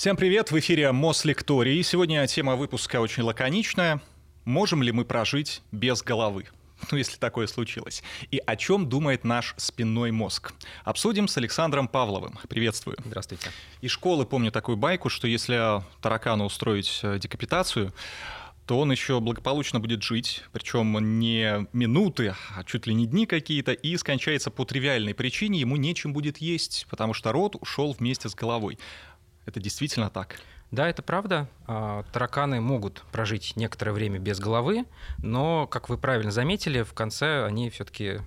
Всем привет, в эфире Мослекторий. Сегодня тема выпуска очень лаконичная. Можем ли мы прожить без головы? ну, если такое случилось. И о чем думает наш спинной мозг. Обсудим с Александром Павловым. Приветствую. Здравствуйте. Из школы помню такую байку, что если таракану устроить э, декапитацию, то он еще благополучно будет жить, причем не минуты, а чуть ли не дни какие-то, и скончается по тривиальной причине, ему нечем будет есть, потому что рот ушел вместе с головой. Это действительно так? Да, это правда. А, тараканы могут прожить некоторое время без головы, но, как вы правильно заметили, в конце они все-таки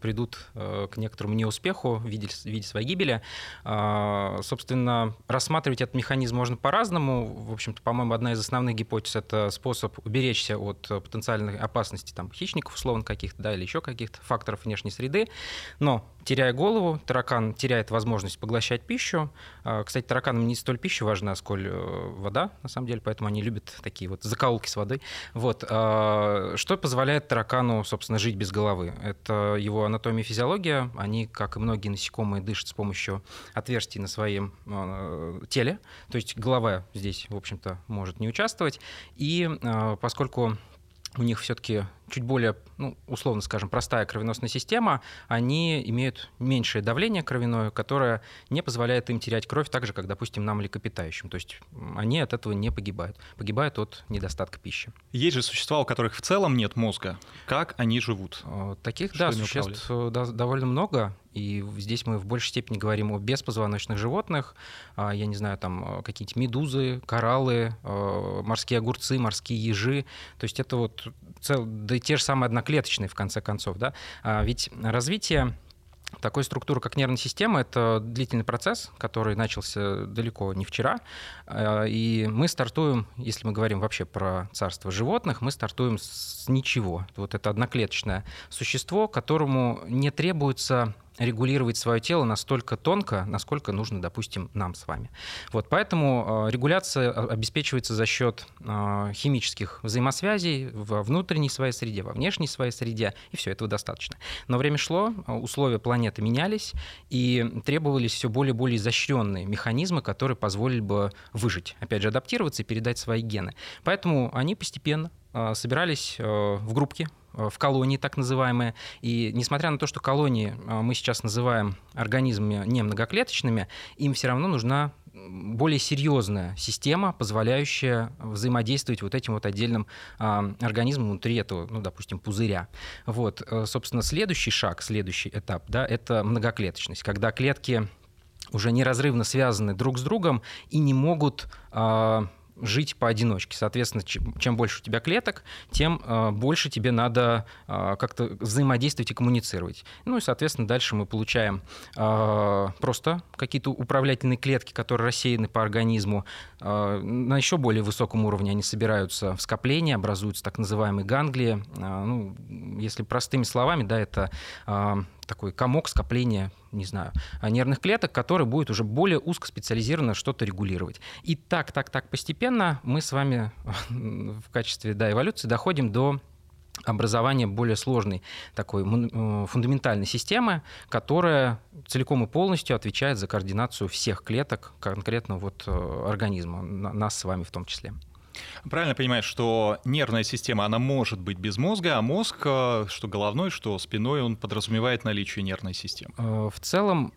придут э, к некоторому неуспеху в виде, в виде своей гибели. А, собственно, рассматривать этот механизм можно по-разному. В общем-то, по-моему, одна из основных гипотез — это способ уберечься от потенциальной опасности там, хищников, условно, каких-то, да, или еще каких-то факторов внешней среды. Но теряя голову, таракан теряет возможность поглощать пищу. А, кстати, тараканам не столь пища важна, сколь э, вода, на самом деле, поэтому они любят такие вот закоулки с водой. Вот. А, что позволяет таракану, собственно, жить без головы? Это его анатомия и физиология. Они, как и многие насекомые, дышат с помощью отверстий на своем а, теле. То есть голова здесь, в общем-то, может не участвовать. И поскольку у них все-таки чуть более, ну, условно скажем, простая кровеносная система, они имеют меньшее давление кровяное, которое не позволяет им терять кровь так же, как, допустим, нам млекопитающим. То есть они от этого не погибают. Погибают от недостатка пищи. Есть же существа, у которых в целом нет мозга. Как они живут? Э, таких, Что да, существ э, довольно много. И здесь мы в большей степени говорим о беспозвоночных животных. А, я не знаю, там э, какие-нибудь медузы, кораллы, морские огурцы, морские ежи. То есть это вот цел, да и те же самые одноклеточные, в конце концов. Да? А ведь развитие такой структуры, как нервная система, это длительный процесс, который начался далеко не вчера. А, и мы стартуем, если мы говорим вообще про царство животных, мы стартуем с ничего. Вот это одноклеточное существо, которому не требуется регулировать свое тело настолько тонко, насколько нужно, допустим, нам с вами. Вот, поэтому э, регуляция обеспечивается за счет э, химических взаимосвязей во внутренней своей среде, во внешней своей среде, и все этого достаточно. Но время шло, э, условия планеты менялись, и требовались все более и более изощренные механизмы, которые позволили бы выжить, опять же, адаптироваться и передать свои гены. Поэтому они постепенно собирались в группки, Э, в колонии так называемые. И несмотря на то, что колонии э, мы сейчас называем организмами не многоклеточными, им все равно нужна более серьезная система, позволяющая взаимодействовать вот этим вот отдельным а, организмом внутри этого, ну, допустим, пузыря. Вот, э, собственно, следующий шаг, следующий этап, да, это многоклеточность, когда клетки уже неразрывно связаны друг с другом и не могут а, жить поодиночке. Соответственно, чем больше у тебя клеток, тем э, больше тебе надо э, как-то взаимодействовать и коммуницировать. Ну и, соответственно, дальше мы получаем э, просто какие-то управлятельные клетки, которые рассеяны по организму. На еще более высоком уровне они собираются в скопления, образуются так называемые ганглии. Ну, если простыми словами, да, это такой комок скопления, не знаю, нервных клеток, который будет уже более узкоспециализированно что-то регулировать. И так, так, так постепенно мы с вами в качестве да, эволюции доходим до образования более сложной такой э, фундаментальной системы, которая целиком и полностью отвечает за координацию всех клеток конкретно вот э, организма, нас с вами в том числе. Правильно понимаешь, что нервная система, она может быть без мозга, а мозг, э, что головной, что спиной, он подразумевает наличие нервной системы? Э, в целом,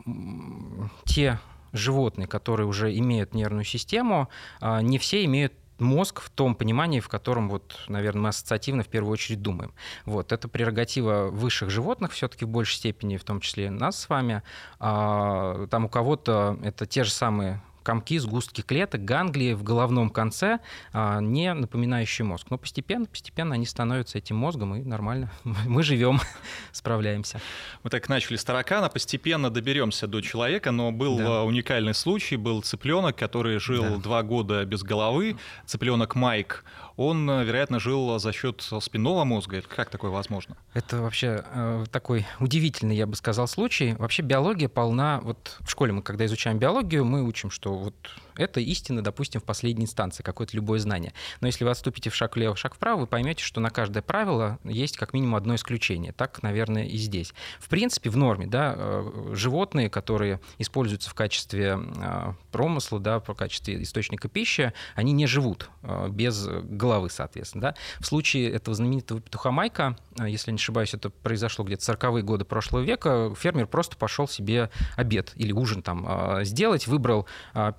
те животные, которые уже имеют нервную систему, э, не все имеют мозг в том понимании, в котором, вот, наверное, мы ассоциативно в первую очередь думаем. Вот, это прерогатива высших животных все-таки в большей степени, в том числе нас с вами. А, там у кого-то это те же самые комки, сгустки клеток, ганглии в головном конце, а, не напоминающие мозг. Но постепенно, постепенно они становятся этим мозгом, и нормально. Мы живем, справляемся. Мы так начали с таракана, постепенно доберемся до человека, но был да. уникальный случай, был цыпленок, который жил да. два года без головы, цыпленок Майк он, э, вероятно, жил за счет спинного мозга. Как такое возможно? Это вообще э, такой удивительный, я бы сказал, случай. Вообще биология полна... Вот в школе мы, когда изучаем биологию, мы учим, что вот Это истина, допустим, в последней инстанции, какое-то любое знание. Но если вы отступите в шаг влево, шаг вправо, вы поймете, что на каждое правило есть как минимум одно исключение. Так, наверное, и здесь. В принципе, в норме, да, э, животные, которые используются в качестве э, промысла, да, в качестве источника пищи, они не живут э, без головы, соответственно. Да. В случае этого знаменитого петуха Майка, если не ошибаюсь, это произошло где-то 40-е годы прошлого века, фермер просто пошел себе обед или ужин там сделать, выбрал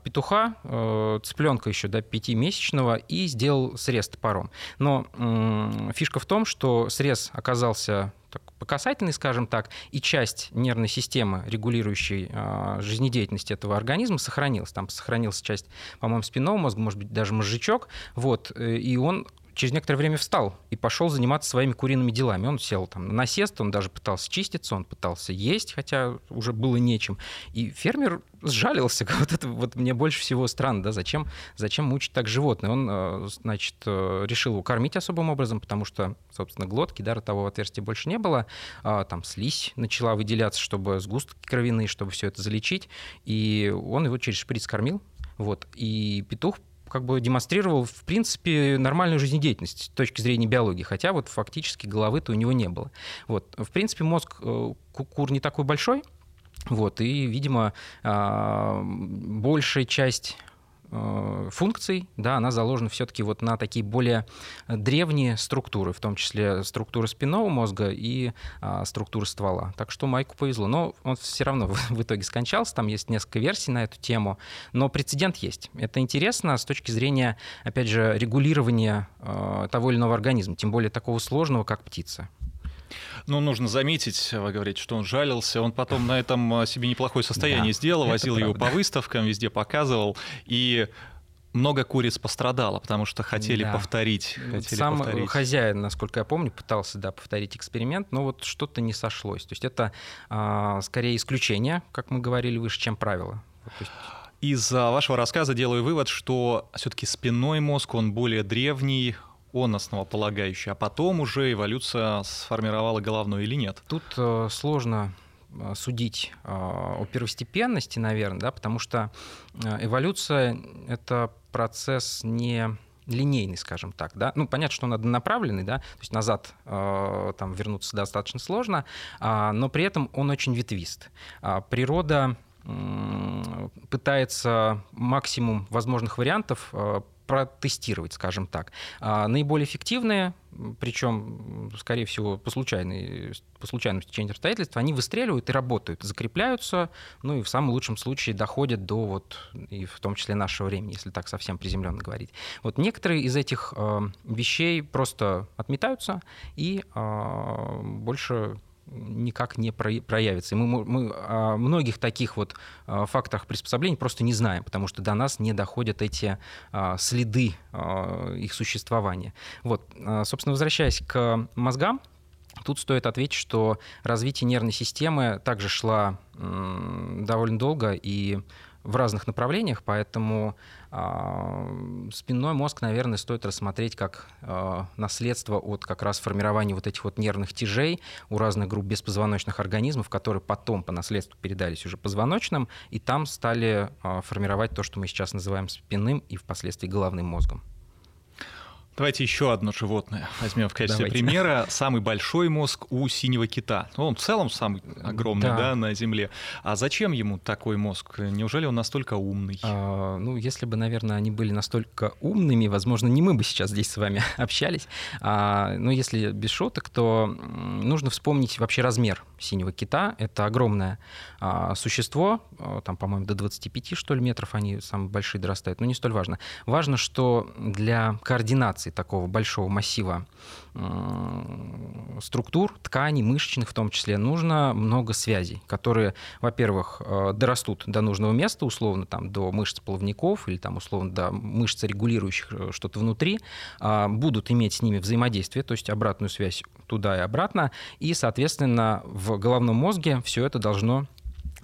петуха, цыпленка еще до да, пятимесячного и сделал срез топором. Но фишка в том, что срез оказался так, по скажем так, и часть нервной системы, регулирующей э, жизнедеятельность этого организма, сохранилась. Там сохранилась часть, по-моему, спинного мозга, может быть, даже мозжечок. Вот, э, и он через некоторое время встал и пошел заниматься своими куриными делами. Он сел там на насест, он даже пытался чиститься, он пытался есть, хотя уже было нечем. И фермер сжалился. Вот это вот мне больше всего странно, да, зачем, зачем мучить так животное? Он, э, значит, э, решил его кормить особым образом, потому что, собственно, глотки, да, ротового отверстия больше не было, а, там слизь начала выделяться, чтобы сгустки кровяные, чтобы все это залечить, и он его через шприц кормил, вот, и петух как бы демонстрировал, в принципе, нормальную жизнедеятельность с точки зрения биологии, хотя вот фактически головы-то у него не было. Вот. В принципе, мозг э, кур не такой большой, вот, и, видимо, а, большая часть функций, да, она заложена все-таки вот на такие более древние структуры, в том числе структуры спинного мозга и а, структуры ствола. Так что Майку повезло. Но он все равно в итоге скончался, там есть несколько версий на эту тему, но прецедент есть. Это интересно с точки зрения, опять же, регулирования э, того или иного организма, тем более такого сложного, как птица. Ну, нужно заметить, вы говорите, что он жалился. Он потом на этом а, себе неплохое состояние да, сделал, возил его по выставкам, везде показывал. И много куриц пострадало, потому что хотели да. повторить. Хотели Сам повторить. хозяин, насколько я помню, пытался да, повторить эксперимент, но вот что-то не сошлось. То есть это а, скорее исключение, как мы говорили выше, чем правило. есть... Из вашего рассказа делаю вывод, что все-таки спинной мозг, он более древний, он основополагающий, а потом уже эволюция сформировала головной или нет? Тут э, сложно э, судить э, о первостепенности, наверное, да, потому что э, эволюция — это процесс не линейный, скажем так, да. Ну, понятно, что он однонаправленный, да, то есть назад э, там вернуться достаточно сложно, э, но при этом он очень ветвист. Э, природа пытается максимум возможных вариантов протестировать, скажем так. А наиболее эффективные, причем, скорее всего, по, случайной, по случайному стечению обстоятельств, они выстреливают и работают, закрепляются, ну и в самом лучшем случае доходят до вот, и в том числе нашего времени, если так совсем приземленно говорить. Вот некоторые из этих э, вещей просто отметаются и э, больше никак не проявится. И мы, мы о многих таких вот а, факторах приспособления просто не знаем, потому что до нас не доходят эти а, следы а, их существования. Вот, собственно, возвращаясь к мозгам, Тут стоит ответить, что развитие нервной системы также шла довольно долго и в разных направлениях, поэтому э, спинной мозг, наверное, стоит рассмотреть как э, наследство от как раз формирования вот этих вот нервных тяжей у разных групп беспозвоночных организмов, которые потом по наследству передались уже позвоночным, и там стали э, формировать то, что мы сейчас называем спинным и впоследствии головным мозгом. Давайте еще одно животное возьмем в качестве Давайте. примера. Самый большой мозг у синего кита. Ну, он в целом самый огромный да. Да, на Земле. А зачем ему такой мозг? Неужели он настолько умный? А, ну, если бы, наверное, они были настолько умными, возможно, не мы бы сейчас здесь с вами общались. А, но если без шуток, то нужно вспомнить вообще размер синего кита. Это огромное а, существо, а, там, по-моему, до 25, что ли, метров они самые большие дорастают, но не столь важно. Важно, что для координации такого большого массива структур, тканей, мышечных в том числе, нужно много связей, которые, во-первых, э, дорастут до нужного места, условно, там, до мышц плавников или, там, условно, до мышц, регулирующих э, что-то внутри, а, будут иметь с ними взаимодействие, то есть обратную связь туда и обратно, и, соответственно, в головном мозге все это должно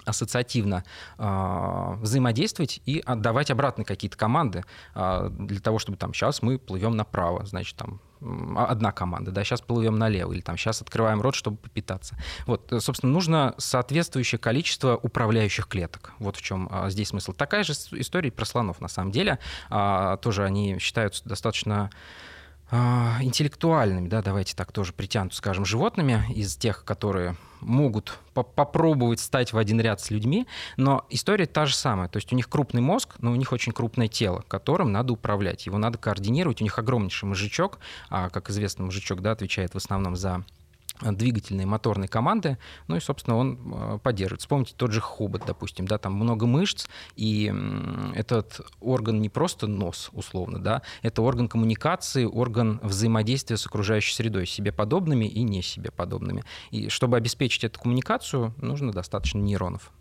ассоциативно э, взаимодействовать и отдавать обратно какие-то команды э, для того, чтобы там сейчас мы плывем направо, значит там одна команда, да, сейчас плывем налево, или там сейчас открываем рот, чтобы попитаться. Вот, э, собственно, нужно соответствующее количество управляющих клеток. Вот в чем а, здесь смысл. Такая же история про слонов, на самом деле. А, тоже они считаются достаточно а, интеллектуальными, да, давайте так тоже притянут, скажем, животными из тех, которые могут по попробовать стать в один ряд с людьми, но история та же самая. То есть у них крупный мозг, но у них очень крупное тело, которым надо управлять. Его надо координировать. У них огромнейший мозжечок, а, как известно, мозжечок да, отвечает в основном за двигательные моторные команды, ну и, собственно, он э, поддерживает. Вспомните тот же хобот, допустим, да, там много мышц, и этот орган не просто нос, условно, да, это орган коммуникации, орган взаимодействия с окружающей средой, себе подобными и не себе подобными. И чтобы обеспечить эту коммуникацию, нужно достаточно нейронов.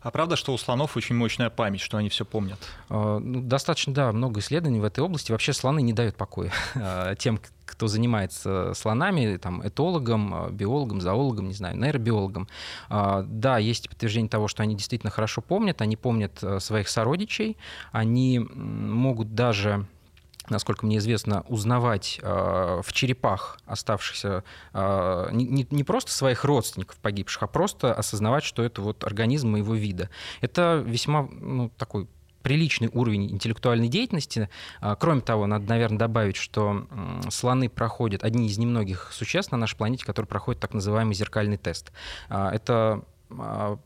А правда, что у слонов очень мощная память, что они все помнят? А, ну, достаточно, да, много исследований в этой области. Вообще слоны не дают покоя а, тем, кто занимается слонами, там, этологом, а, биологом, зоологом, не знаю, нейробиологом. Да, есть подтверждение того, что они действительно хорошо помнят, они помнят своих сородичей, они могут даже насколько мне известно, узнавать э, в черепах оставшихся э, не, не просто своих родственников погибших, а просто осознавать, что это вот организм моего вида. Это весьма ну, такой приличный уровень интеллектуальной деятельности. А, кроме того, надо, наверное, добавить, что слоны проходят, одни из немногих существ на нашей планете, которые проходят так называемый зеркальный тест. Это а,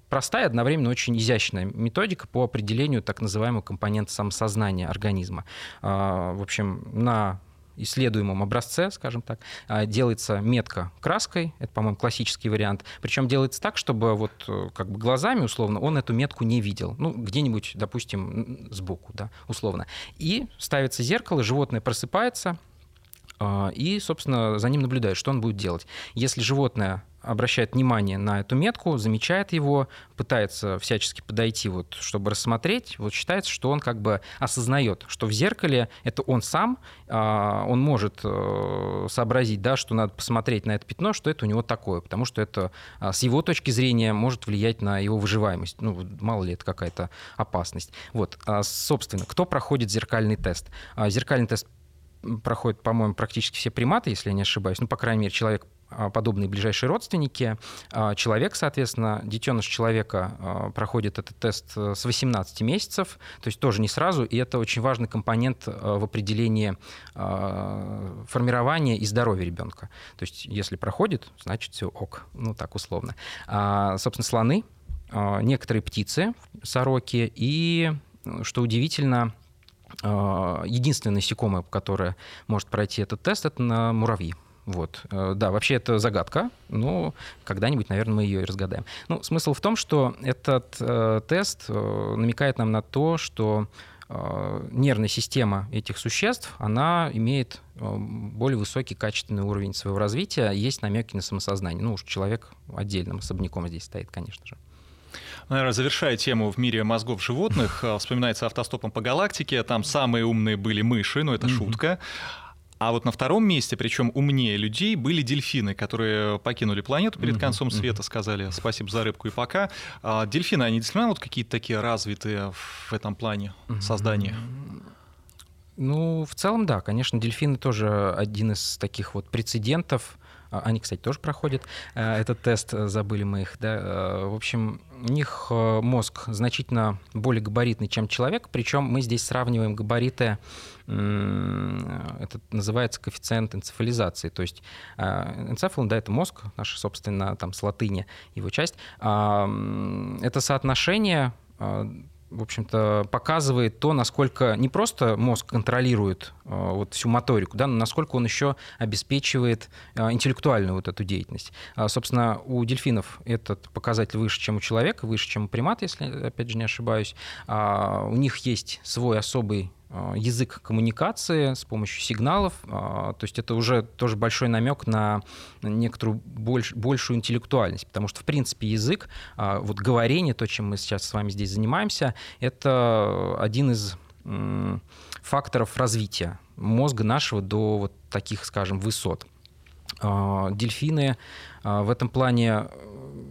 простая, одновременно очень изящная методика по определению так называемого компонента самосознания организма. А, в общем, на исследуемом образце, скажем так, а, делается метка краской, это, по-моему, классический вариант, причем делается так, чтобы вот э, как бы глазами, условно, он эту метку не видел, ну, где-нибудь, допустим, сбоку, да, условно. И ставится зеркало, животное просыпается, и, собственно, за ним наблюдают, что он будет делать. Если животное обращает внимание на эту метку, замечает его, пытается всячески подойти, вот, чтобы рассмотреть, вот считается, что он как бы осознает, что в зеркале это он сам, а, он может э, сообразить, да, что надо посмотреть на это пятно, что это у него такое, потому что это а, с его точки зрения может влиять на его выживаемость. Ну, мало ли это какая-то опасность. Вот, а, собственно, кто проходит зеркальный тест? Зеркальный тест проходит, по-моему, практически все приматы, если я не ошибаюсь. Ну, по крайней мере, человек подобные ближайшие родственники. А, человек, соответственно, детеныш человека а, проходит этот тест э, с 18 месяцев, то есть тоже не сразу, и это очень важный компонент в определении формирования и здоровья ребенка. То есть если проходит, значит все ок, ну так условно. Собственно, слоны, некоторые птицы, сороки и, что удивительно, единственное насекомое, которое может пройти этот тест, это на муравьи. Вот. Э, да, вообще это загадка, но когда-нибудь, наверное, мы ее и разгадаем. Ну, смысл в том, что этот э, тест э, намекает нам на то, что э, нервная система этих существ, она имеет э, более высокий качественный уровень своего развития, есть намеки на самосознание. Ну уж человек отдельным особняком здесь стоит, конечно же. Наверное, завершая тему в мире мозгов животных, э, вспоминается автостопом по галактике. Там самые умные были мыши, но это mm-hmm. шутка. А вот на втором месте, причем умнее людей, были дельфины, которые покинули планету перед концом света, сказали спасибо за рыбку и пока. А дельфины, они действительно вот какие-то такие развитые в этом плане создания? Ну, в целом, да, конечно, дельфины тоже один из таких вот прецедентов. А, они, кстати, тоже проходят э, этот тест, э, забыли мы их. Да? Э, в общем, у них мозг значительно более габаритный, чем человек, причем мы здесь сравниваем габариты это называется коэффициент энцефализации. То есть энцефалон, да, это мозг, наша, собственно, там с латыни его часть. Это соотношение в общем-то, показывает то, насколько не просто мозг контролирует вот всю моторику, да, но насколько он еще обеспечивает интеллектуальную вот эту деятельность. А, собственно, у дельфинов этот показатель выше, чем у человека, выше, чем у примата, если, опять же, не ошибаюсь. А, у них есть свой особый язык коммуникации с помощью сигналов. Э, то есть это уже тоже большой намек на некоторую больш, большую интеллектуальность, потому что, в принципе, язык, э, вот говорение, то, чем мы сейчас с вами здесь занимаемся, это один из факторов развития мозга нашего до вот таких, скажем, высот. Дельфины в этом плане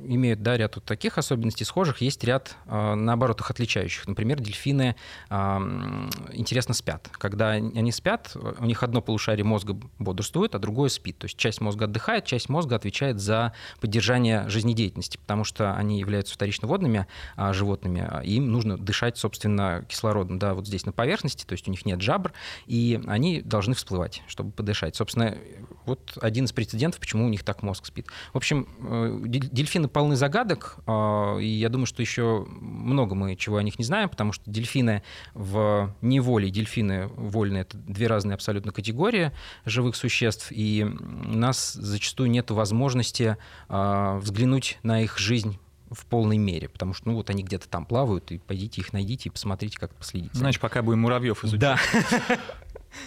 имеют да, ряд вот таких особенностей схожих, есть ряд, а, наоборот, их отличающих. Например, дельфины интересно спят. Когда они спят, у них одно полушарие мозга бодрствует, а другое спит. То есть часть мозга отдыхает, часть мозга отвечает за поддержание жизнедеятельности, потому что они являются вторично водными а, животными, и им нужно дышать, собственно, кислородом, да, вот здесь на поверхности, то есть у них нет жабр, и они должны всплывать, чтобы подышать. Собственно, вот один из прецедентов, почему у них так мозг спит. В общем, э, дельфины полны загадок, а, и я думаю, что еще много мы чего о них не знаем, потому что дельфины в неволе, дельфины вольные — это две разные абсолютно категории живых существ, и у нас зачастую нет возможности а, взглянуть на их жизнь в полной мере, потому что, ну, вот они где-то там плавают, и пойдите их найдите и посмотрите, как последите. Значит, пока будем муравьев изучать. Да.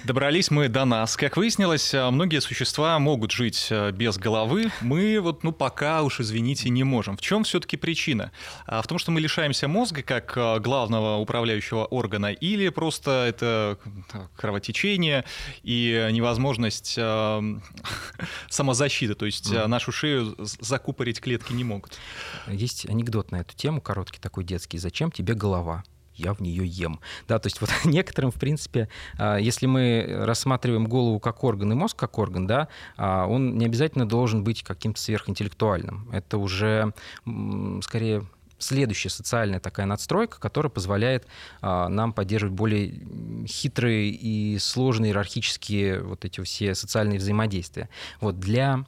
Добрались мы до нас. Как выяснилось, а, многие существа могут жить а, без головы. Мы вот, ну, пока уж, извините, не можем. В чем все-таки причина? А, в том, что мы лишаемся мозга как главного управляющего органа, или просто это кровотечение и невозможность самозащиты, то есть нашу шею закупорить клетки не могут. Есть анекдот на эту тему, короткий такой детский. Зачем тебе голова? Я в нее ем. Да, то есть вот некоторым, в принципе, а, если мы рассматриваем голову как орган и мозг как орган, да, а, он не обязательно должен быть каким-то сверхинтеллектуальным. Это уже скорее следующая социальная такая надстройка, которая позволяет а, нам поддерживать более хитрые и сложные иерархические вот эти все социальные взаимодействия. Вот для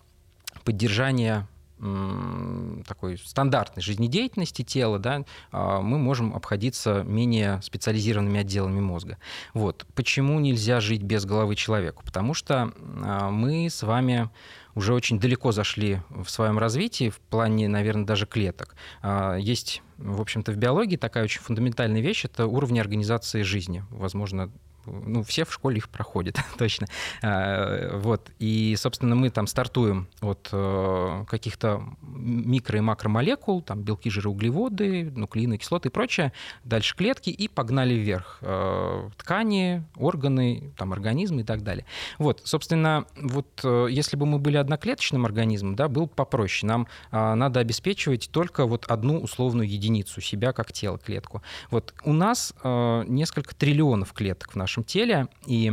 поддержания такой стандартной жизнедеятельности тела, да, а, мы можем обходиться менее специализированными отделами мозга. Вот. Почему нельзя жить без головы человеку? Потому что а, мы с вами уже очень далеко зашли в своем развитии, в плане, наверное, даже клеток. А, есть, в общем-то, в биологии такая очень фундаментальная вещь — это уровни организации жизни. Возможно, ну, все в школе их проходят, точно. А, вот. И, собственно, мы там стартуем от э, каких-то микро- и макромолекул, там белки, жиры, углеводы, нуклеины, кислоты и прочее, дальше клетки, и погнали вверх. Э, ткани, органы, там, организмы и так далее. Вот, собственно, вот э, если бы мы были одноклеточным организмом, да, был попроще. Нам а, надо обеспечивать только вот одну условную единицу, себя как тело, клетку. Вот у нас несколько триллионов клеток в нашем нашем теле, и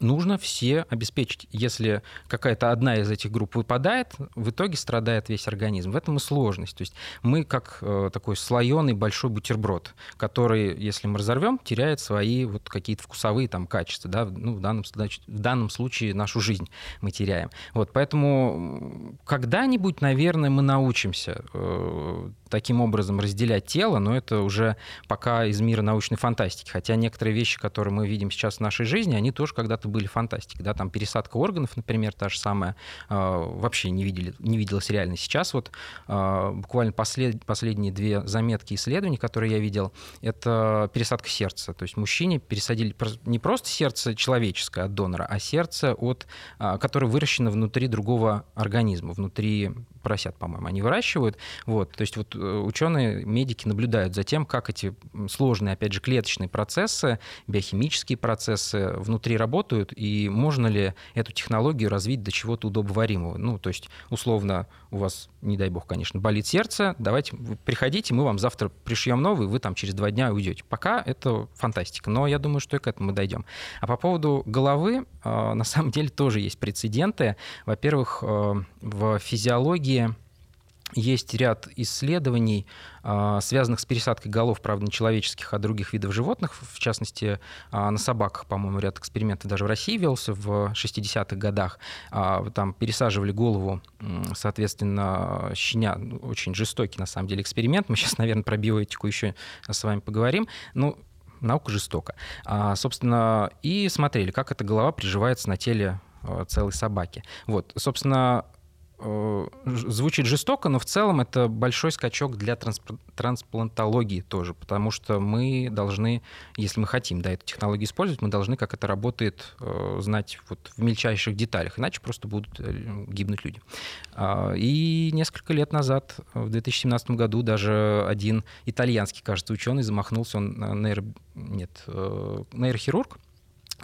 нужно все обеспечить. Если какая-то одна из этих групп выпадает, в итоге страдает весь организм. В этом и сложность. То есть мы как э, такой слоеный большой бутерброд, который, если мы разорвем, теряет свои вот какие-то вкусовые там качества. Да? Ну, в, данном, значит, в данном случае нашу жизнь мы теряем. Вот, поэтому когда-нибудь, наверное, мы научимся э, таким образом разделять тело, но это уже пока из мира научной фантастики. Хотя некоторые вещи, которые мы видим сейчас в нашей жизни, они тоже когда-то были фантастикой. Да? Там пересадка органов, например, та же самая, а, вообще не, видели, не виделась реально. Сейчас вот а, буквально послед, последние две заметки исследований, которые я видел, это пересадка сердца. То есть мужчине пересадили не просто сердце человеческое от донора, а сердце, от, а, которое выращено внутри другого организма, внутри поросят, по-моему, они выращивают. Вот, то есть вот э, ученые, медики наблюдают за тем, как эти сложные, опять же, клеточные процессы, биохимические процессы внутри работают, и можно ли эту технологию развить до чего-то удобоваримого. Ну, то есть, условно, у вас, не дай бог, конечно, болит сердце, давайте приходите, мы вам завтра пришьем новый, вы там через два дня уйдете. Пока это фантастика, но я думаю, что и к этому мы дойдем. А по поводу головы, э, на самом деле тоже есть прецеденты. Во-первых, э, в физиологии физиологии есть ряд исследований, а, связанных с пересадкой голов, правда, не человеческих, а других видов животных. В частности, а, на собаках, по-моему, ряд экспериментов даже в России велся в 60-х годах. А, там пересаживали голову, соответственно, щеня. Ну, очень жестокий, на самом деле, эксперимент. Мы сейчас, наверное, про биоэтику еще с вами поговорим. Ну, наука жестока. Собственно, и смотрели, как эта голова приживается на теле целой собаки. Вот, собственно, звучит жестоко, но в целом это большой скачок для трансплантологии тоже, потому что мы должны, если мы хотим да, эту технологию использовать, мы должны, как это работает, э, знать вот в мельчайших деталях, иначе просто будут э, гибнуть люди. А, и несколько лет назад, в 2017 году, даже один итальянский, кажется, ученый замахнулся, он нейро... Нет, нейрохирург,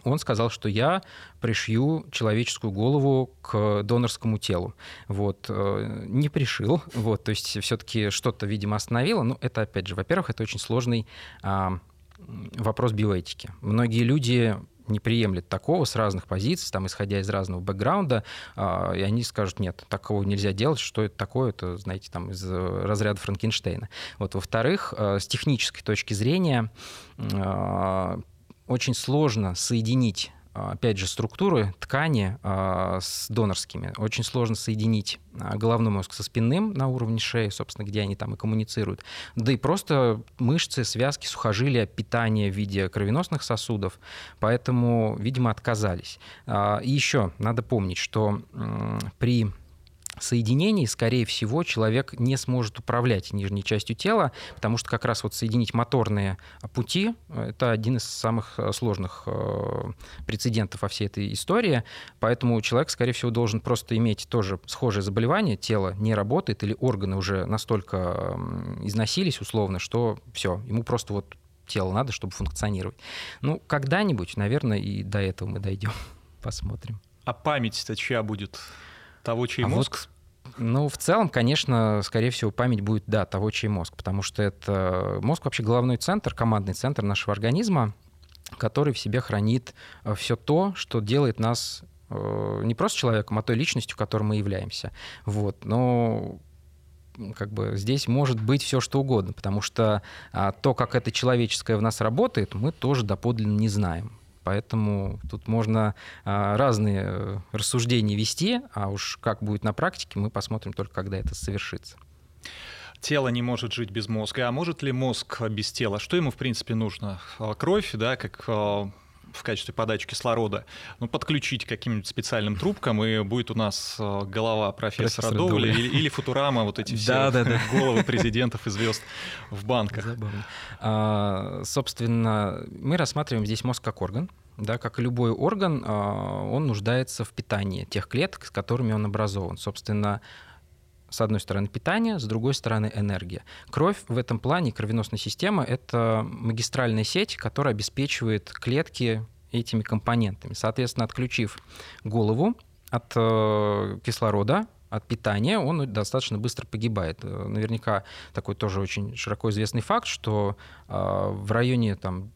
он сказал, что я пришью человеческую голову к донорскому телу. Вот. Э, не пришил. Вот. То есть все-таки что-то, видимо, остановило. Но это, опять же, во-первых, это очень сложный а, вопрос биоэтики. Многие люди не приемлет такого с разных позиций, там, исходя из разного бэкграунда, а, и они скажут, нет, такого нельзя делать, что это такое, это, знаете, там, из разряда Франкенштейна. Вот, во-вторых, э, с технической точки зрения а, очень сложно соединить а, опять же, структуры ткани а, с донорскими. Очень сложно соединить а, головной мозг со спинным на уровне шеи, собственно, где они там и коммуницируют. Да и просто мышцы, связки, сухожилия, питание в виде кровеносных сосудов. Поэтому, видимо, отказались. И еще надо помнить, что при соединений, скорее всего, человек не сможет управлять нижней частью тела, потому что как раз вот соединить моторные пути — это один из самых э, сложных э, прецедентов во всей этой истории, поэтому человек, скорее всего, должен просто иметь тоже схожее заболевание, тело не работает или органы уже настолько износились условно, что все, ему просто вот тело надо, чтобы функционировать. Ну, когда-нибудь, наверное, и до этого мы дойдем. Посмотрим. А память-то чья будет? Того, чей а мозг? Вот, ну, в целом, конечно, скорее всего, память будет, да, того, чей мозг, потому что это мозг вообще головной центр, командный центр нашего организма, который в себе хранит э, все то, что делает нас э, не просто человеком, а той личностью, которой мы являемся. Вот. Но как бы здесь может быть все что угодно, потому что а, то, как это человеческое в нас работает, мы тоже доподлинно не знаем. Поэтому тут можно а, разные э, рассуждения вести, а уж как будет на практике, мы посмотрим только, когда это совершится. Тело не может жить без мозга. А может ли мозг без тела? Что ему, в принципе, нужно? А, кровь, да, как а, в качестве подачи кислорода, ну, подключить каким-нибудь специальным трубкам, и будет у нас голова профессора Профессор Доуля или, или Футурама, вот эти все да, да, да. головы президентов и звезд в банках. Забавно. А, собственно, мы рассматриваем здесь мозг как орган, да, как и любой орган, а, он нуждается в питании тех клеток, с которыми он образован. Собственно, с одной стороны питание, с другой стороны энергия. Кровь в этом плане, кровеносная система, это магистральная сеть, которая обеспечивает клетки этими компонентами. Соответственно, отключив голову от э, кислорода, от питания, он достаточно быстро погибает. Э, наверняка такой тоже очень широко известный факт, что э, в районе там,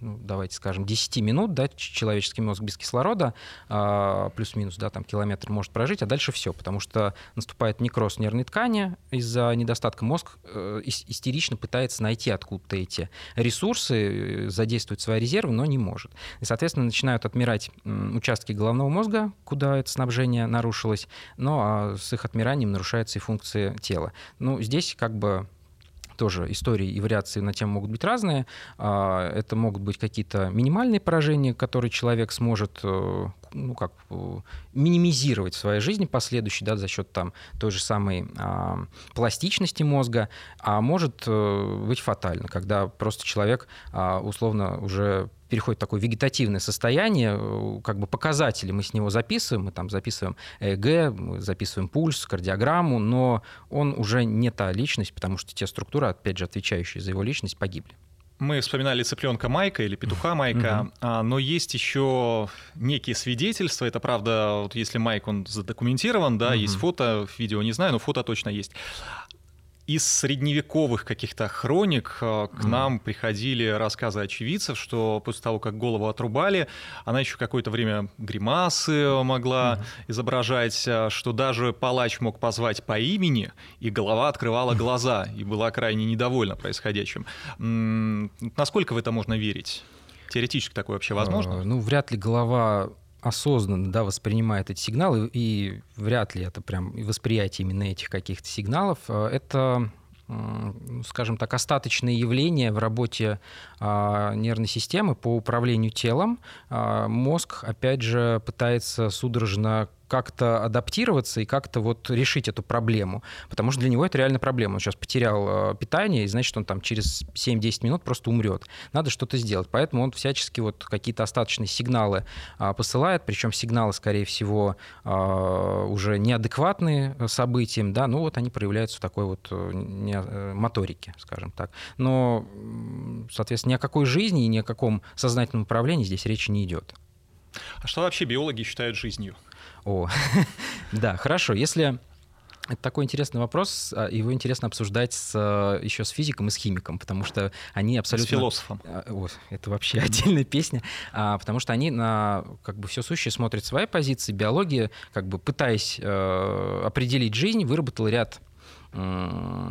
ну, давайте скажем, 10 минут, да, человеческий мозг без кислорода, а, плюс-минус, да, там километр может прожить, а дальше все, потому что наступает некроз нервной ткани из-за недостатка мозг э, истерично пытается найти откуда-то эти ресурсы, э, задействовать свои резервы, но не может. И, соответственно, начинают отмирать участки головного мозга, куда это снабжение нарушилось, но а с их отмиранием нарушаются и функции тела. Ну, здесь как бы тоже истории и вариации на тему могут быть разные. А, это могут быть какие-то минимальные поражения, которые человек сможет э, ну, как, э, минимизировать в своей жизни последующей да, за счет там, той же самой а, пластичности мозга, а может а, быть фатально, когда просто человек а, условно уже переходит в такое вегетативное состояние, э, как бы показатели мы с него записываем, мы там записываем ЭЭГ, мы записываем пульс, кардиограмму, но он уже не та личность, потому что те структуры, опять же, отвечающие за его личность, погибли. Мы вспоминали цыпленка Майка или петуха Майка, mm-hmm. но есть еще некие свидетельства. Это правда, вот если Майк он задокументирован, да, mm-hmm. есть фото, видео не знаю, но фото точно есть из средневековых каких-то хроник э, к mm. нам приходили рассказы очевидцев, что после того, как голову отрубали, она еще какое-то время гримасы могла mm. изображать, э, что даже палач мог позвать по имени, и голова открывала глаза и была крайне недовольна происходящим. Насколько в это можно верить? Теоретически такое вообще возможно? А, ну, вряд ли голова осознанно да, воспринимает эти сигналы, и вряд ли это прям восприятие именно этих каких-то сигналов, э, это скажем так, остаточные явления в работе а, нервной системы по управлению телом. А, мозг, опять же, пытается судорожно как-то адаптироваться и как-то вот решить эту проблему. Потому что для него это реально проблема. Он сейчас потерял э, питание, и значит, он там через 7-10 минут просто умрет. Надо что-то сделать. Поэтому он всячески вот какие-то остаточные сигналы а, посылает, причем сигналы, скорее всего, а, уже неадекватные событиям, да, ну вот они проявляются в такой вот э, э, моторике, скажем так. Но, соответственно, ни о какой жизни и ни о каком сознательном управлении здесь речи не идет. А что вообще биологи считают жизнью? О, да, хорошо. Если это такой интересный вопрос, а, его интересно обсуждать с, а, еще с физиком и с химиком, потому что они абсолютно... С философом. А, о, это вообще отдельная песня, потому что они на как бы все сущее смотрят свои позиции. Биология, как бы пытаясь э, определить жизнь, выработала ряд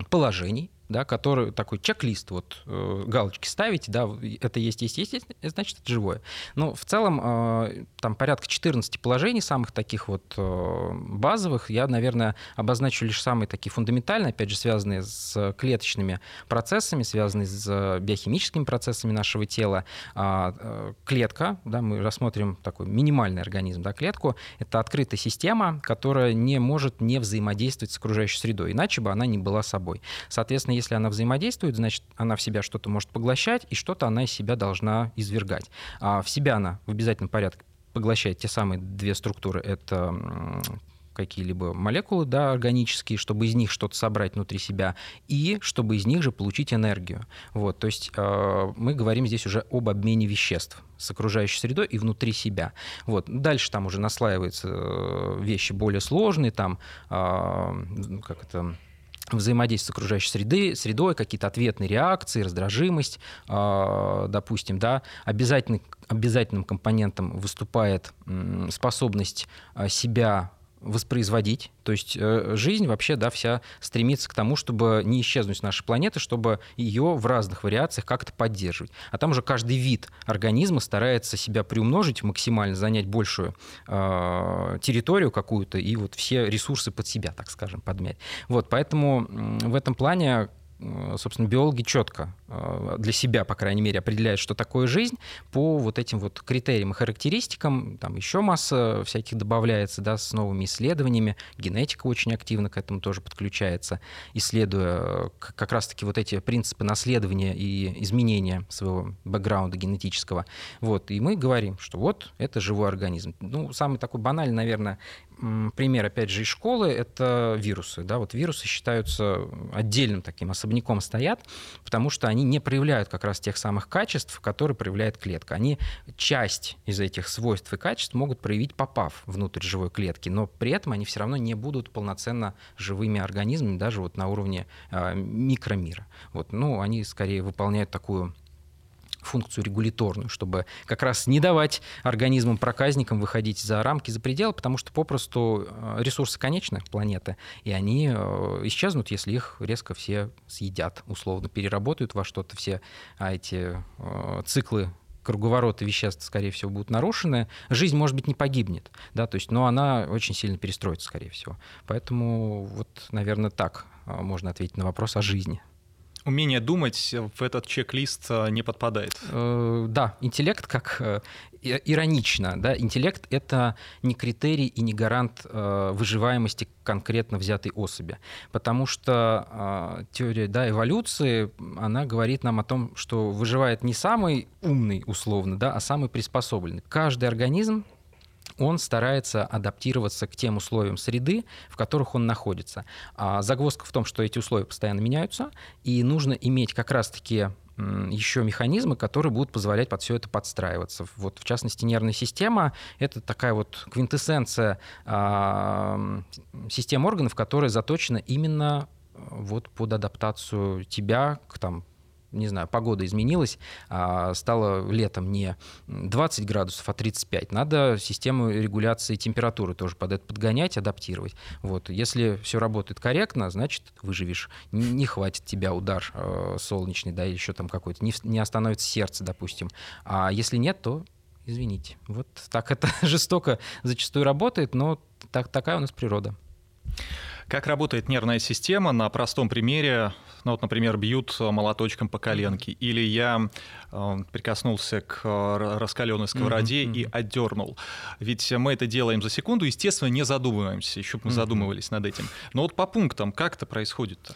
положений, да, который такой чек-лист, вот э, галочки ставите, да, это есть, есть, есть, значит, это живое. Но в целом э, там порядка 14 положений, самых таких вот э, базовых, я, наверное, обозначу лишь самые такие фундаментальные, опять же, связанные с клеточными процессами, связанные с биохимическими процессами нашего тела. А, э, клетка, да, мы рассмотрим такой минимальный организм, да, клетку, это открытая система, которая не может не взаимодействовать с окружающей средой, иначе бы она не была собой. Соответственно, если она взаимодействует, значит, она в себя что-то может поглощать, и что-то она из себя должна извергать. А в себя она в обязательном порядке поглощает те самые две структуры. Это какие-либо молекулы да, органические, чтобы из них что-то собрать внутри себя, и чтобы из них же получить энергию. Вот, то есть э, мы говорим здесь уже об обмене веществ с окружающей средой и внутри себя. Вот. Дальше там уже наслаиваются э, вещи более сложные, там, э, как это, взаимодействие с окружающей среды, средой, какие-то ответные реакции, раздражимость, э, допустим, да, обязательный, обязательным компонентом выступает способность э, себя воспроизводить. То есть э, жизнь вообще, да, вся стремится к тому, чтобы не исчезнуть с нашей планеты, чтобы ее в разных вариациях как-то поддерживать. А там уже каждый вид организма старается себя приумножить максимально, занять большую э, территорию какую-то и вот все ресурсы под себя, так скажем, подмять. Вот, поэтому в этом плане Э, собственно, биологи четко для себя, по крайней мере, определяют, что такое жизнь по вот этим вот критериям и характеристикам. Там еще масса всяких добавляется, да, с новыми исследованиями. Генетика очень активно к этому тоже подключается, исследуя э, как раз-таки вот эти принципы наследования и изменения своего бэкграунда генетического. Вот, и мы говорим, что вот это живой организм. Ну, самый такой банальный, наверное, пример, опять же, из школы, это вирусы. Да? Вот вирусы считаются отдельным таким особняком стоят, потому что они не проявляют как раз тех самых качеств, которые проявляет клетка. Они часть из этих свойств и качеств могут проявить, попав внутрь живой клетки, но при этом они все равно не будут полноценно живыми организмами, даже вот на уровне э, микромира. Вот, ну, они скорее выполняют такую функцию регуляторную, чтобы как раз не давать организмам, проказникам выходить за рамки, за пределы, потому что попросту э, ресурсы конечны планеты, и они э, исчезнут, если их резко все съедят, условно, переработают во что-то все а эти э, циклы круговороты веществ, скорее всего, будут нарушены. Жизнь, может быть, не погибнет, да, то есть, но она очень сильно перестроится, скорее всего. Поэтому вот, наверное, так можно ответить на вопрос о жизни. Умение думать в этот чек-лист э, не подпадает. Э, да, интеллект как э, иронично, да, интеллект — это не критерий и не гарант выживаемости конкретно взятой особи, потому что теория да, эволюции, она говорит нам о том, что выживает не самый умный, условно, да, а самый приспособленный. Каждый организм он старается адаптироваться к тем условиям среды, в которых он находится. А загвоздка в том, что эти условия постоянно меняются, и нужно иметь как раз-таки еще механизмы, которые будут позволять под все это подстраиваться. Вот, в частности, нервная система — это такая вот квинтэссенция э, систем органов, которая заточена именно вот под адаптацию тебя к там, не знаю, погода изменилась, а, стало летом не 20 градусов, а 35. Надо систему регуляции температуры тоже под это подгонять, адаптировать. Вот. Если все работает корректно, значит, выживешь. Не хватит тебя удар э, солнечный, да, или еще там какой-то, не, не остановится сердце, допустим. А если нет, то извините. Вот так это жестоко зачастую работает, но так, такая у нас природа. Как работает нервная система на простом примере? Ну вот, например, бьют молоточком по коленке, или я э, прикоснулся к раскаленной сковороде mm-hmm. и отдернул. Ведь мы это делаем за секунду, естественно, не задумываемся, еще бы мы mm-hmm. задумывались над этим. Но вот по пунктам, как это происходит-то?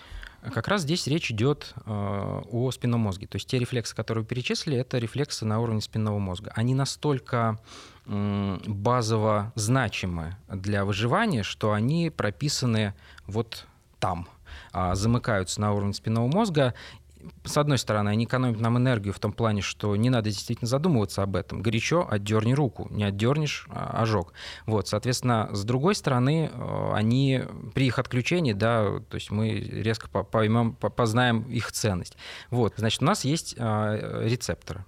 Как раз здесь речь идет э, о спинном мозге. То есть те рефлексы, которые вы перечислили, это рефлексы на уровне спинного мозга. Они настолько базово значимы для выживания, что они прописаны вот там, а, замыкаются на уровне спинного мозга с одной стороны, они экономят нам энергию в том плане, что не надо действительно задумываться об этом. Горячо отдерни руку, не отдернешь а, ожог. Вот, соответственно, с другой стороны, э, они при их отключении, да, то есть мы резко поймем, познаем их ценность. Вот, значит, у нас есть а, рецепторы.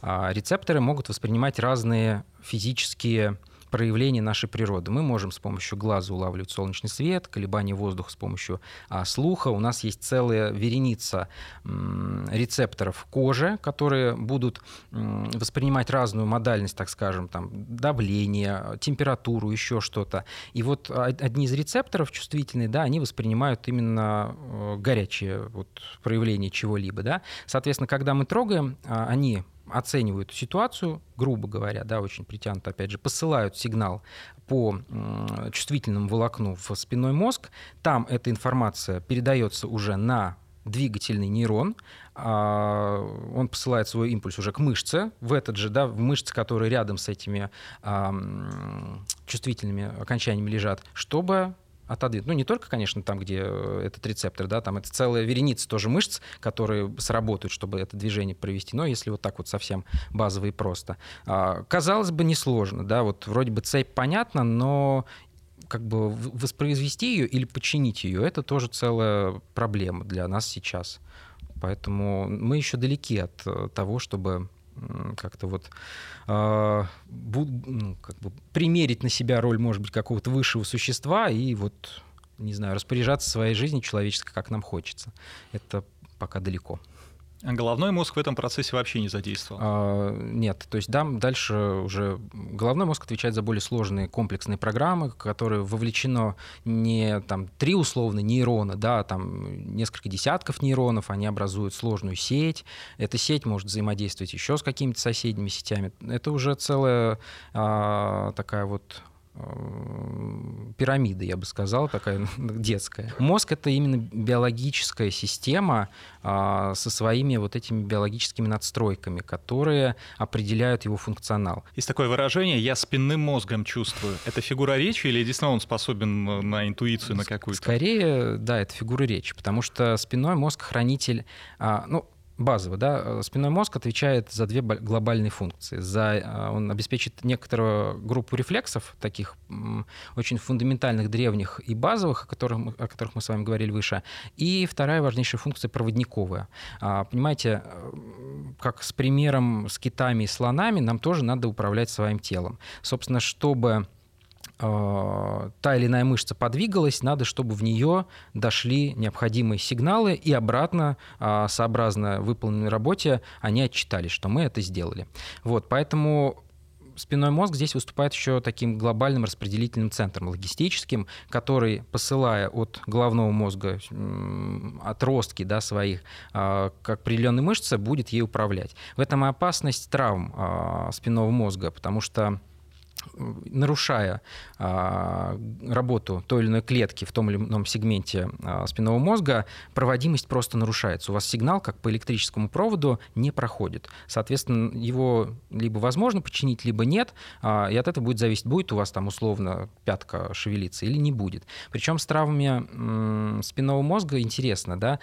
А, рецепторы могут воспринимать разные физические проявление нашей природы. Мы можем с помощью глаза улавливать солнечный свет, колебания воздуха с помощью а, слуха. У нас есть целая вереница м, рецепторов кожи, которые будут м, воспринимать разную модальность, так скажем, там, давление, температуру, еще что-то. И вот одни из рецепторов чувствительные, да, они воспринимают именно э, горячее вот, проявление чего-либо. Да? Соответственно, когда мы трогаем, а, они оценивают ситуацию, грубо говоря, да, очень притянуто, опять же, посылают сигнал по чувствительному волокну в спинной мозг, там эта информация передается уже на двигательный нейрон, а, он посылает свой импульс уже к мышце, в этот же, да, в мышце, которые рядом с этими чувствительными окончаниями лежат, чтобы отодвинуть. Ну, не только, конечно, там, где э, этот рецептор, да, там это целая вереница тоже мышц, которые сработают, чтобы это движение провести, но если вот так вот совсем базово и просто. А, казалось бы, несложно, да, вот вроде бы цепь понятна, но как бы воспроизвести ее или починить ее, это тоже целая проблема для нас сейчас. Поэтому мы еще далеки от э, того, чтобы как-то вот э, ну, как бы примерить на себя роль, может быть, какого-то высшего существа и вот, не знаю, распоряжаться своей жизнью человеческой, как нам хочется. Это пока далеко. А головной мозг в этом процессе вообще не задействован? А, нет, то есть да, дальше уже головной мозг отвечает за более сложные комплексные программы, которые вовлечено не там три условно нейрона, да, а там несколько десятков нейронов, они образуют сложную сеть. Эта сеть может взаимодействовать еще с какими-то соседними сетями. Это уже целая а, такая вот пирамида, я бы сказал, такая детская. Мозг — это именно биологическая система а, со своими вот этими биологическими надстройками, которые определяют его функционал. Есть такое выражение «я спинным мозгом чувствую». Это фигура речи или действительно он способен э, на интуицию, на какую-то? Скорее, да, это фигура речи, потому что спинной мозг — хранитель... А, ну, базово, да, э, спинной мозг отвечает за две глобальные функции. За, э, он обеспечит некоторую группу рефлексов, таких очень фундаментальных, древних и базовых, о которых, о которых мы с вами говорили выше. И вторая важнейшая функция проводниковая. А, понимаете, э, как с примером с китами и слонами, нам тоже надо управлять своим телом. Собственно, чтобы та или иная мышца подвигалась, надо, чтобы в нее дошли необходимые сигналы, и обратно, э, сообразно выполненной работе, они отчитались, что мы это сделали. Вот, поэтому спинной мозг здесь выступает еще таким глобальным распределительным центром логистическим, который, посылая от головного мозга отростки да, своих э, к определенной мышце, будет ей управлять. В этом и опасность травм спинного мозга, потому что нарушая а, работу той или иной клетки в том или ином сегменте а, спинного мозга, проводимость просто нарушается. У вас сигнал, как по электрическому проводу, не проходит. Соответственно, его либо возможно починить, либо нет, а, и от этого будет зависеть, будет у вас там условно пятка шевелиться или не будет. Причем с травмами спинного мозга интересно, да,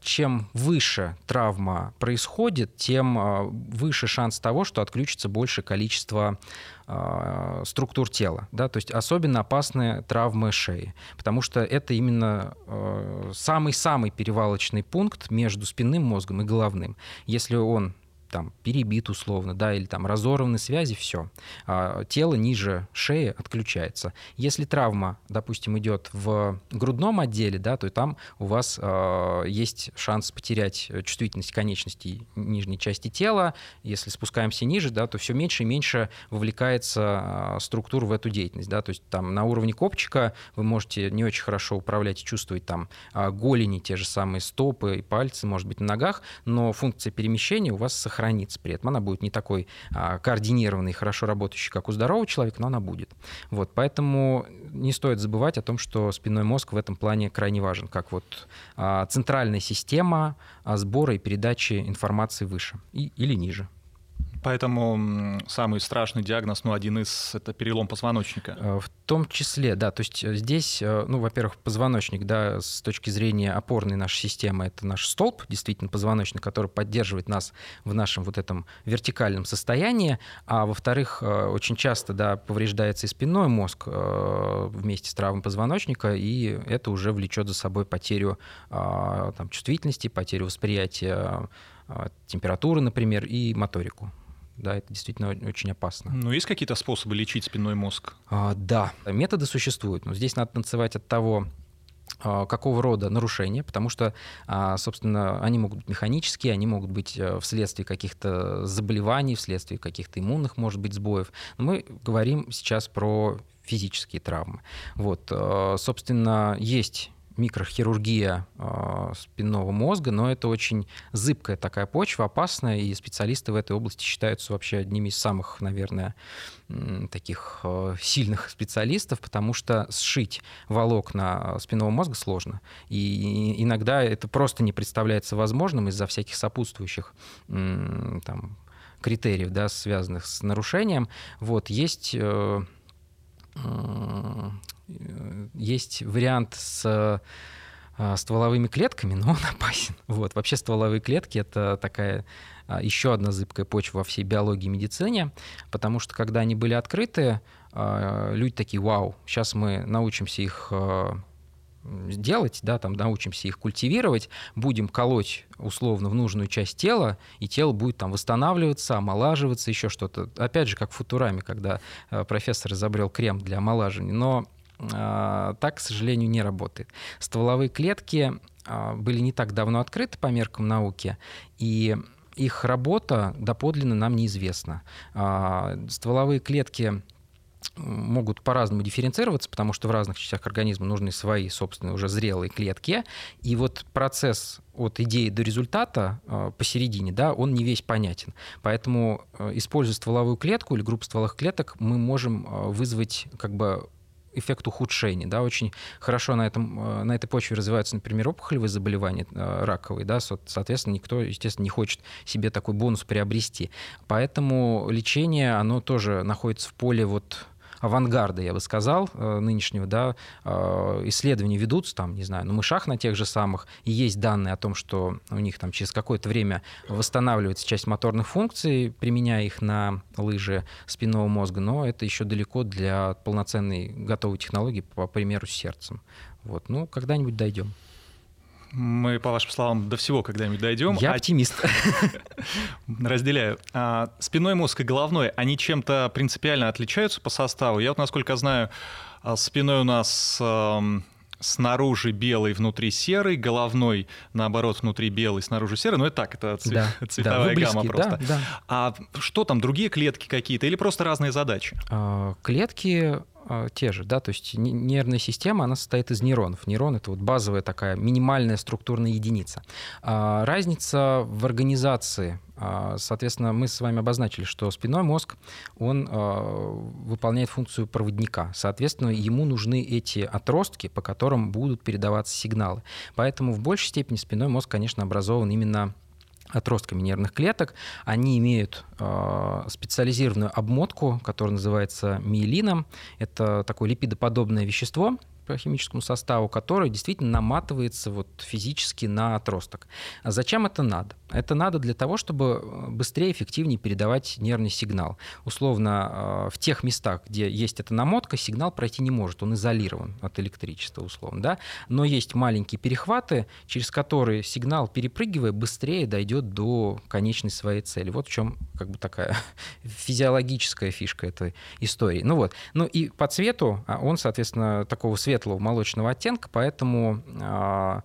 чем выше травма происходит, тем выше шанс того, что отключится большее количество э, структур тела. Да? То есть особенно опасны травмы шеи, потому что это именно э, самый-самый перевалочный пункт между спинным мозгом и головным. Если он там перебит условно, да, или там разорваны связи, все. А, тело ниже шеи отключается. Если травма, допустим, идет в грудном отделе, да, то там у вас э, есть шанс потерять чувствительность конечностей нижней части тела. Если спускаемся ниже, да, то все меньше и меньше вовлекается э, структура в эту деятельность, да, то есть там на уровне копчика вы можете не очень хорошо управлять и чувствовать там голени, те же самые стопы и пальцы, может быть, на ногах, но функция перемещения у вас сохранится при этом. Она будет не такой э, координированной, хорошо работающей, как у здорового человека, но она будет. Вот, поэтому не стоит забывать о том, что спинной мозг в этом плане крайне важен, как вот а, центральная система а, сбора и передачи информации выше и, или ниже. Поэтому самый страшный диагноз, ну, один из, это перелом позвоночника. Э, в том числе, да, то есть э, здесь, э, ну, во-первых, позвоночник, да, с точки зрения опорной нашей системы, это наш столб, действительно, позвоночник, который поддерживает нас в нашем вот этом вертикальном состоянии, а во-вторых, очень часто, да, повреждается и спинной мозг вместе с травмой позвоночника, и это уже влечет за собой потерю там, чувствительности, потерю восприятия температуры, например, и моторику. Да, это действительно очень опасно. Ну, есть какие-то способы лечить спинной мозг? А, да, методы существуют. Но здесь надо танцевать от того, а, какого рода нарушения, потому что, а, собственно, они могут быть механические, они могут быть э, вследствие каких-то заболеваний, вследствие каких-то иммунных, может быть, сбоев. Но мы говорим сейчас про физические травмы. Вот, э, собственно, есть микрохирургия э, спинного мозга, но это очень зыбкая такая почва, опасная, и специалисты в этой области считаются вообще одними из самых, наверное, таких э, сильных специалистов, потому что сшить волокна спинного мозга сложно. И иногда это просто не представляется возможным из-за всяких сопутствующих э, там, критериев, да, связанных с нарушением. Вот, есть э, Э, есть вариант с э, стволовыми клетками, но он опасен. Вот. Вообще стволовые клетки — это такая а, еще одна зыбкая почва во всей биологии и медицине, потому что когда они были открыты, а, люди такие, вау, сейчас мы научимся их делать, да, там научимся их культивировать, будем колоть условно в нужную часть тела, и тело будет там восстанавливаться, омолаживаться, еще что-то. Опять же, как в Футураме, когда профессор изобрел крем для омолаживания. Но а, так, к сожалению, не работает. Стволовые клетки а, были не так давно открыты по меркам науки, и их работа доподлинно нам неизвестна. А, стволовые клетки могут по-разному дифференцироваться, потому что в разных частях организма нужны свои собственные уже зрелые клетки. И вот процесс от идеи до результата посередине, да, он не весь понятен. Поэтому, используя стволовую клетку или группу стволовых клеток, мы можем вызвать как бы эффект ухудшения. Да, очень хорошо на, этом, э, на этой почве развиваются, например, опухолевые заболевания э, раковые. Да, соответственно, никто, естественно, не хочет себе такой бонус приобрести. Поэтому лечение, оно тоже находится в поле вот авангарда, я бы сказал, э, нынешнего, да, э, исследования ведутся там, не знаю, на мышах на тех же самых, и есть данные о том, что у них там через какое-то время восстанавливается часть моторных функций, применяя их на лыжи спинного мозга, но это еще далеко для полноценной готовой технологии, по примеру, с сердцем. Вот, ну, когда-нибудь дойдем. Мы, по вашим словам, до всего когда-нибудь дойдем. Я а... оптимист. Разделяю. А, спинной мозг и головной, они чем-то принципиально отличаются по составу? Я вот, насколько знаю, а, спиной у нас снаружи белый, внутри серый, головной, наоборот, внутри белый, снаружи серый. Ну, это так, это цве- да, цветовая да, гамма близки, просто. Да, да. А что там, другие клетки какие-то или просто разные задачи? А, клетки те же, да, то есть нервная система, она состоит из нейронов. Нейрон — это вот базовая такая минимальная структурная единица. А, разница в организации, а, соответственно, мы с вами обозначили, что спинной мозг, он выполняет функцию проводника. Соответственно, ему нужны эти отростки, по которым будут передаваться сигналы. Поэтому в большей степени спинной мозг, конечно, образован именно отростками нервных клеток. Они имеют э, специализированную обмотку, которая называется миелином. Это такое липидоподобное вещество, по химическому составу, которое действительно наматывается вот физически на отросток. А зачем это надо? Это надо для того, чтобы э, быстрее, эффективнее передавать нервный сигнал. Условно, в тех местах, где есть эта намотка, сигнал пройти не может, он изолирован от электричества, условно. Да? Но есть маленькие перехваты, через которые сигнал, перепрыгивая, быстрее дойдет до конечной своей цели. Вот в чем как бы такая физиологическая фишка этой истории. Ну вот. Ну и по цвету а он, соответственно, такого светлого молочного оттенка, поэтому а,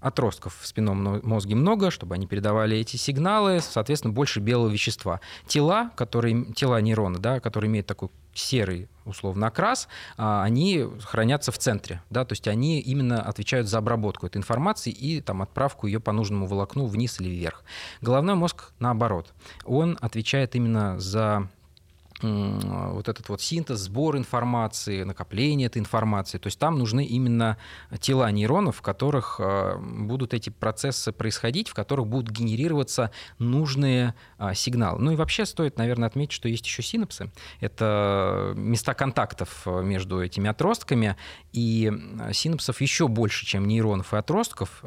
отростков в спинном мозге много, чтобы они передавали эти сигналы, соответственно, больше белого вещества. Тела, которые, тела нейрона, да, которые имеют такой серый условно окрас, а, они хранятся в центре, да, то есть они именно отвечают за обработку этой информации и там отправку ее по нужному волокну вниз или вверх. Головной мозг наоборот, он отвечает именно за вот этот вот синтез, сбор информации, накопление этой информации. То есть там нужны именно тела нейронов, в которых а, будут эти процессы происходить, в которых будут генерироваться нужные а, сигналы. Ну и вообще стоит, наверное, отметить, что есть еще синапсы. Это места контактов а, между этими отростками, и синапсов еще больше, чем нейронов и отростков.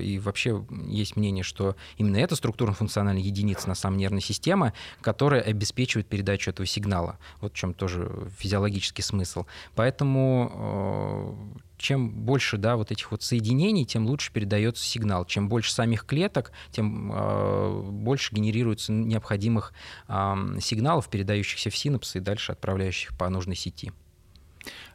И вообще есть мнение, что именно эта структурно-функциональная единица на самом нервной системы, которая обеспечивает передачу этого сигнала. Вот в чем тоже физиологический смысл. Поэтому э, чем больше да, вот этих вот соединений, тем лучше передается сигнал. Чем больше самих клеток, тем э, больше генерируется необходимых э, сигналов, передающихся в синапсы и дальше отправляющих по нужной сети.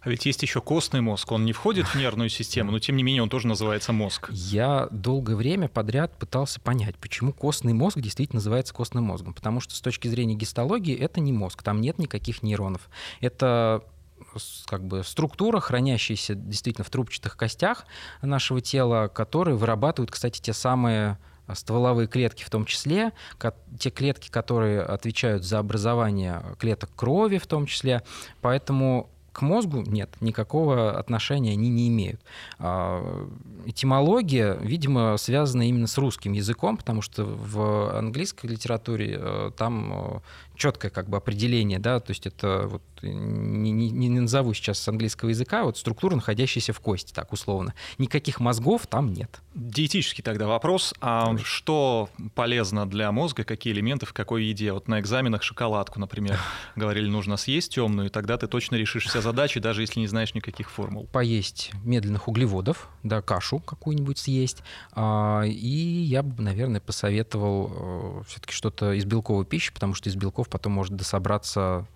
А ведь есть еще костный мозг, он не входит в нервную систему, но тем не менее он тоже называется мозг. Я долгое время подряд пытался понять, почему костный мозг действительно называется костным мозгом. Потому что с точки зрения гистологии это не мозг, там нет никаких нейронов. Это как бы структура, хранящаяся действительно в трубчатых костях нашего тела, которые вырабатывают, кстати, те самые стволовые клетки в том числе, те клетки, которые отвечают за образование клеток крови в том числе. Поэтому к мозгу нет, никакого отношения они не имеют. А, этимология, видимо, связана именно с русским языком, потому что в английской литературе э, там э, четкое как бы определение, да, то есть это вот не, не, не назову сейчас с английского языка, вот структура, находящаяся в кости, так условно. Никаких мозгов там нет. Диетический тогда вопрос. А Ой. что полезно для мозга, какие элементы в какой еде? Вот на экзаменах шоколадку, например, говорили, нужно съесть темную, и тогда ты точно решишь все задачи, даже если не знаешь никаких формул. Поесть медленных углеводов, да, кашу какую-нибудь съесть. А, и я бы, наверное, посоветовал э, все-таки что-то из белковой пищи, потому что из белков потом может дособраться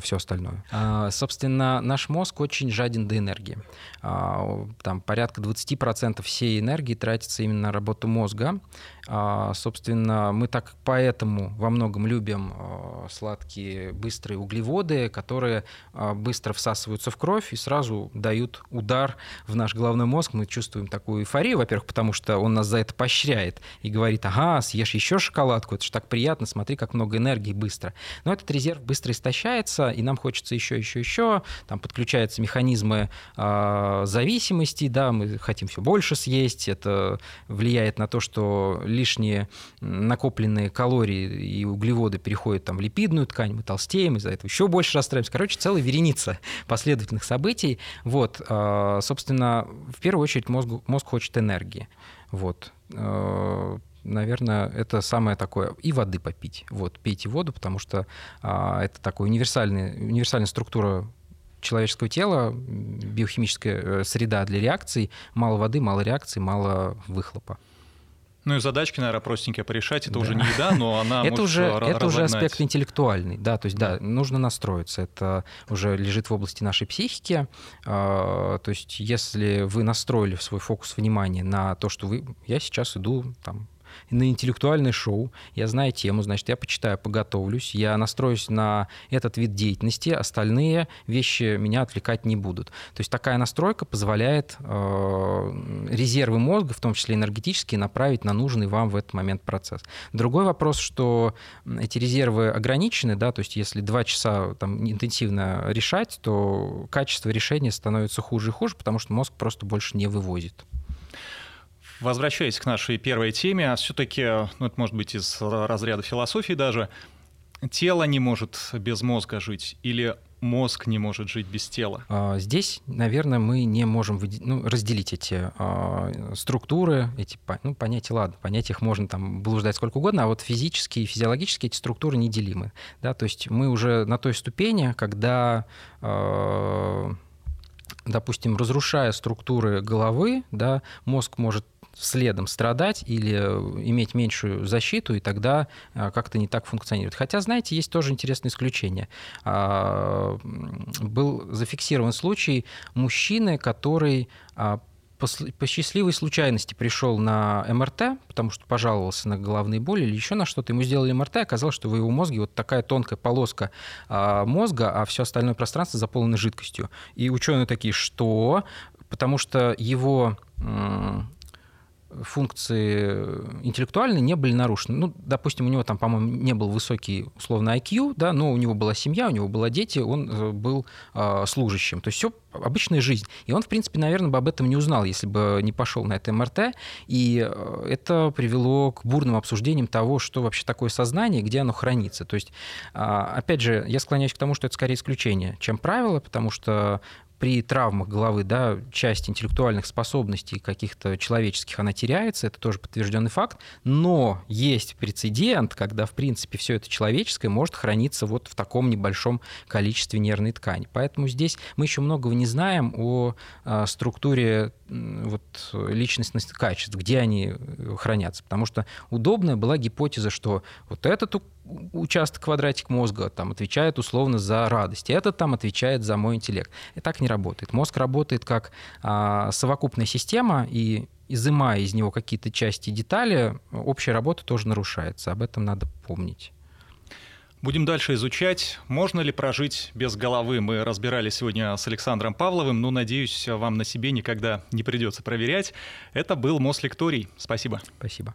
все остальное. А, собственно, наш мозг очень жаден до энергии. А, там порядка 20% всей энергии тратится именно на работу мозга. А, собственно, мы так поэтому во многом любим сладкие быстрые углеводы, которые быстро всасываются в кровь и сразу дают удар в наш головной мозг. Мы чувствуем такую эйфорию, во-первых, потому что он нас за это поощряет и говорит, ага, съешь еще шоколадку, это же так приятно, смотри, как много энергии быстро. Но этот резерв быстро истощается, нравится, и нам хочется еще, еще, еще, там подключаются механизмы э, зависимости, да, мы хотим все больше съесть, это влияет на то, что лишние накопленные калории и углеводы переходят там в липидную ткань, мы толстеем, из-за этого еще больше расстраиваемся. Короче, целая вереница последовательных событий. Вот, э, собственно, в первую очередь мозг, мозг хочет энергии. Вот э, наверное, это самое такое. И воды попить. Вот, пейте воду, потому что а, это такая универсальная, универсальная структура человеческого тела, биохимическая э, среда для реакций. Мало воды, мало реакций, мало выхлопа. Ну и задачки, наверное, простенькие порешать. Это да. уже не еда, но она это уже Это уже аспект интеллектуальный, да, то есть да. да, нужно настроиться. Это уже лежит в области нашей психики. А, то есть если вы настроили свой фокус внимания на то, что вы, я сейчас иду там на интеллектуальное шоу, я знаю тему, значит, я почитаю, поготовлюсь, я настроюсь на этот вид деятельности, остальные вещи меня отвлекать не будут. То есть такая настройка позволяет э, резервы мозга, в том числе энергетические, направить на нужный вам в этот момент процесс. Другой вопрос, что эти резервы ограничены, да, то есть если два часа там, интенсивно решать, то качество решения становится хуже и хуже, потому что мозг просто больше не вывозит. Возвращаясь к нашей первой теме, а все-таки, ну, это может быть из разряда философии даже, тело не может без мозга жить или мозг не может жить без тела? А, здесь, наверное, мы не можем ну, разделить эти а, структуры, эти ну, понятия, ладно, понятия их можно там блуждать сколько угодно, а вот физические и физиологические эти структуры неделимы. Да? То есть мы уже на той ступени, когда а, допустим, разрушая структуры головы, да, мозг может следом страдать или э, иметь меньшую защиту, и тогда э, как-то не так функционирует. Хотя, знаете, есть тоже интересное исключение. А, был зафиксирован случай мужчины, который а, по, счастливой случайности пришел на МРТ, потому что пожаловался на головные боли или еще на что-то, ему сделали МРТ, оказалось, что в его мозге вот такая тонкая полоска а, мозга, а все остальное пространство заполнено жидкостью. И ученые такие, что? Потому что его функции интеллектуальные не были нарушены. Ну, допустим, у него там, по-моему, не был высокий, условно, IQ, да, но у него была семья, у него была дети, он э, был э, служащим. То есть все обычная жизнь. И он, в принципе, наверное, бы об этом не узнал, если бы не пошел на это МРТ. И э, это привело к бурным обсуждениям того, что вообще такое сознание, где оно хранится. То есть, э, опять же, я склоняюсь к тому, что это скорее исключение, чем правило, потому что при травмах головы, да, часть интеллектуальных способностей каких-то человеческих, она теряется, это тоже подтвержденный факт, но есть прецедент, когда, в принципе, все это человеческое может храниться вот в таком небольшом количестве нервной ткани. Поэтому здесь мы еще многого не знаем о а, структуре вот, личностных качеств, где они э, хранятся. Потому что удобная была гипотеза, что вот этот участок, квадратик мозга там отвечает условно за радость, и этот там отвечает за мой интеллект. И так не работает. Мозг работает как а, совокупная система, и изымая из него какие-то части детали, общая работа тоже нарушается. Об этом надо помнить. Будем дальше изучать, можно ли прожить без головы. Мы разбирали сегодня с Александром Павловым, но, надеюсь, вам на себе никогда не придется проверять. Это был Мослекторий. Спасибо. Спасибо.